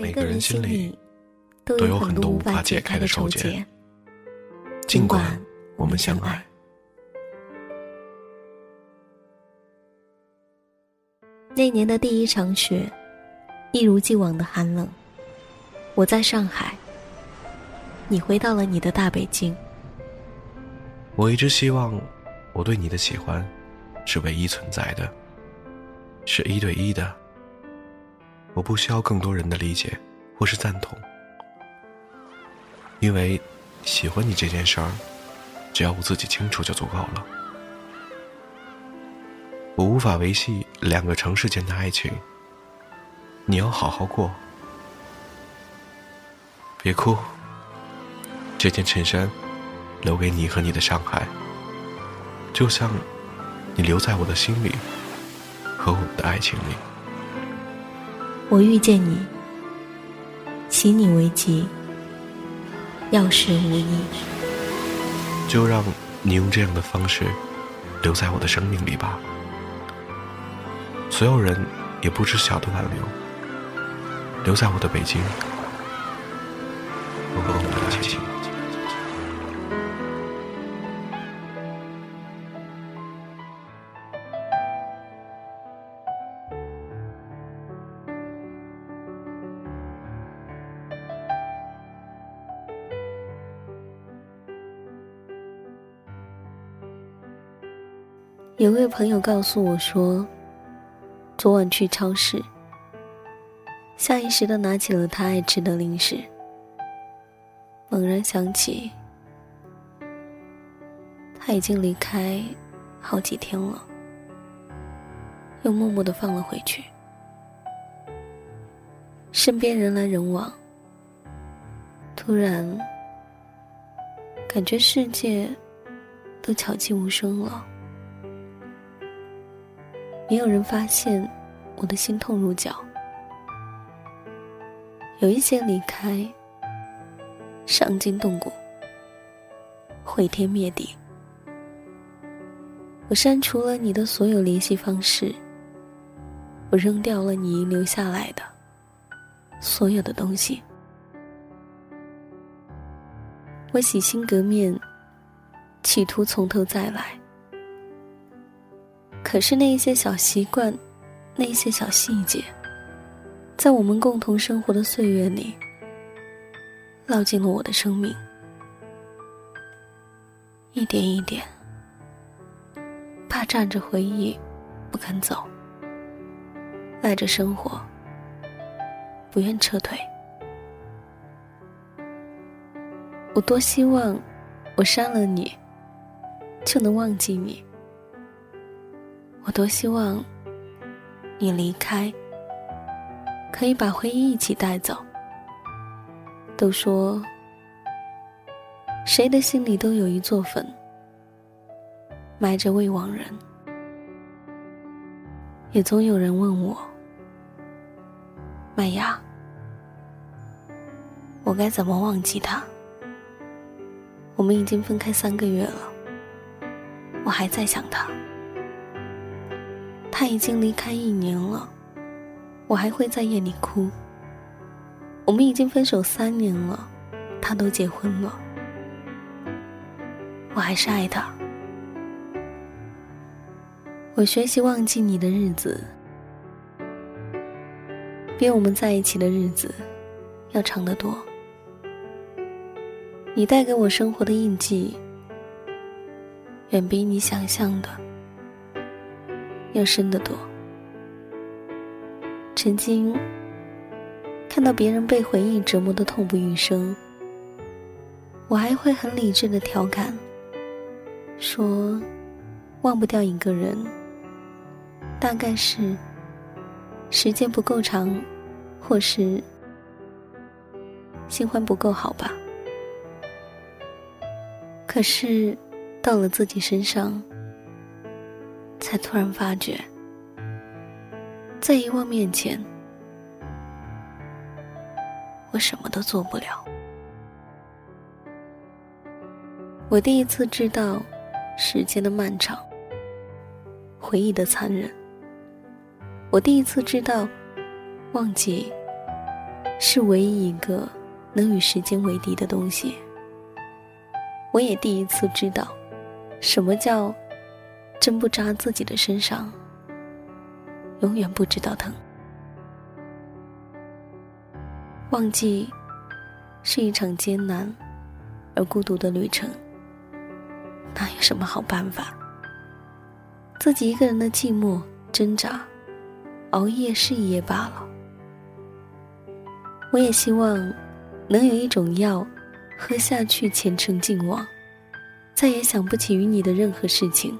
每个人心里都有很多无法解开的愁结，尽管我们相爱。那年的第一场雪，一如既往的寒冷。我在上海，你回到了你的大北京。我一直希望，我对你的喜欢，是唯一存在的，是一对一的。我不需要更多人的理解或是赞同，因为喜欢你这件事儿，只要我自己清楚就足够了。我无法维系两个城市间的爱情，你要好好过。别哭，这件衬衫留给你和你的上海，就像你留在我的心里和我们的爱情里。我遇见你，喜你为吉，要事无益。就让你用这样的方式留在我的生命里吧。所有人也不知晓的挽留，留在我的北京，有位朋友告诉我说，昨晚去超市，下意识的拿起了他爱吃的零食，猛然想起他已经离开好几天了，又默默的放了回去。身边人来人往，突然感觉世界都悄寂无声了。没有人发现我的心痛如绞。有一些离开，伤筋动骨，毁天灭地。我删除了你的所有联系方式，我扔掉了你留下来的所有的东西。我洗心革面，企图从头再来。可是那一些小习惯，那一些小细节，在我们共同生活的岁月里，烙进了我的生命，一点一点，霸占着回忆，不肯走，赖着生活，不愿撤退。我多希望，我删了你，就能忘记你。我多希望你离开，可以把回忆一起带走。都说谁的心里都有一座坟，埋着未亡人。也总有人问我，麦芽，我该怎么忘记他？我们已经分开三个月了，我还在想他。他已经离开一年了，我还会在夜里哭。我们已经分手三年了，他都结婚了，我还是爱他。我学习忘记你的日子，比我们在一起的日子要长得多。你带给我生活的印记，远比你想象的。要深得多。曾经看到别人被回忆折磨的痛不欲生，我还会很理智的调侃，说忘不掉一个人，大概是时间不够长，或是新欢不够好吧。可是到了自己身上。才突然发觉，在遗忘面前，我什么都做不了。我第一次知道时间的漫长，回忆的残忍。我第一次知道，忘记是唯一一个能与时间为敌的东西。我也第一次知道，什么叫针不扎自己的身上，永远不知道疼。忘记是一场艰难而孤独的旅程，哪有什么好办法？自己一个人的寂寞挣扎，熬夜是一夜罢了。我也希望能有一种药，喝下去前程尽忘，再也想不起与你的任何事情，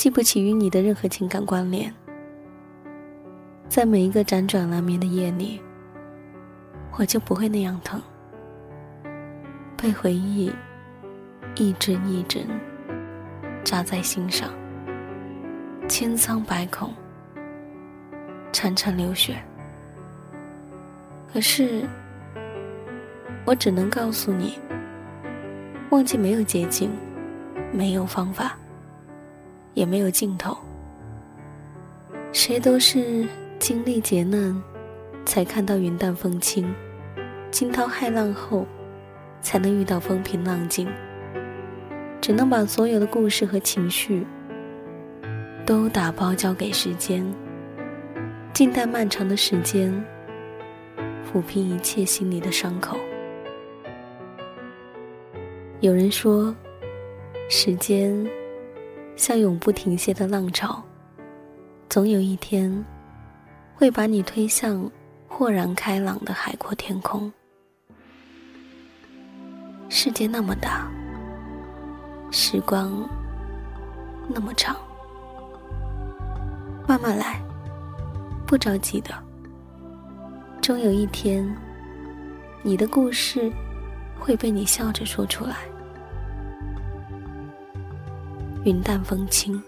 记不起与你的任何情感关联。在每一个辗转难眠的夜里，我就不会那样疼，被回忆一针一针扎在心上，千疮百孔，潺潺流血。可是，我只能告诉你，忘记没有捷径，没有方法，也没有尽头。谁都是经历劫难，才看到云淡风轻；惊涛骇浪后，才能遇到风平浪静。只能把所有的故事和情绪，都打包交给时间，静待漫长的时间。抚平一切心里的伤口。有人说，时间像永不停歇的浪潮，总有一天会把你推向豁然开朗的海阔天空。世界那么大，时光那么长，慢慢来，不着急的。终有一天，你的故事会被你笑着说出来。云淡风轻。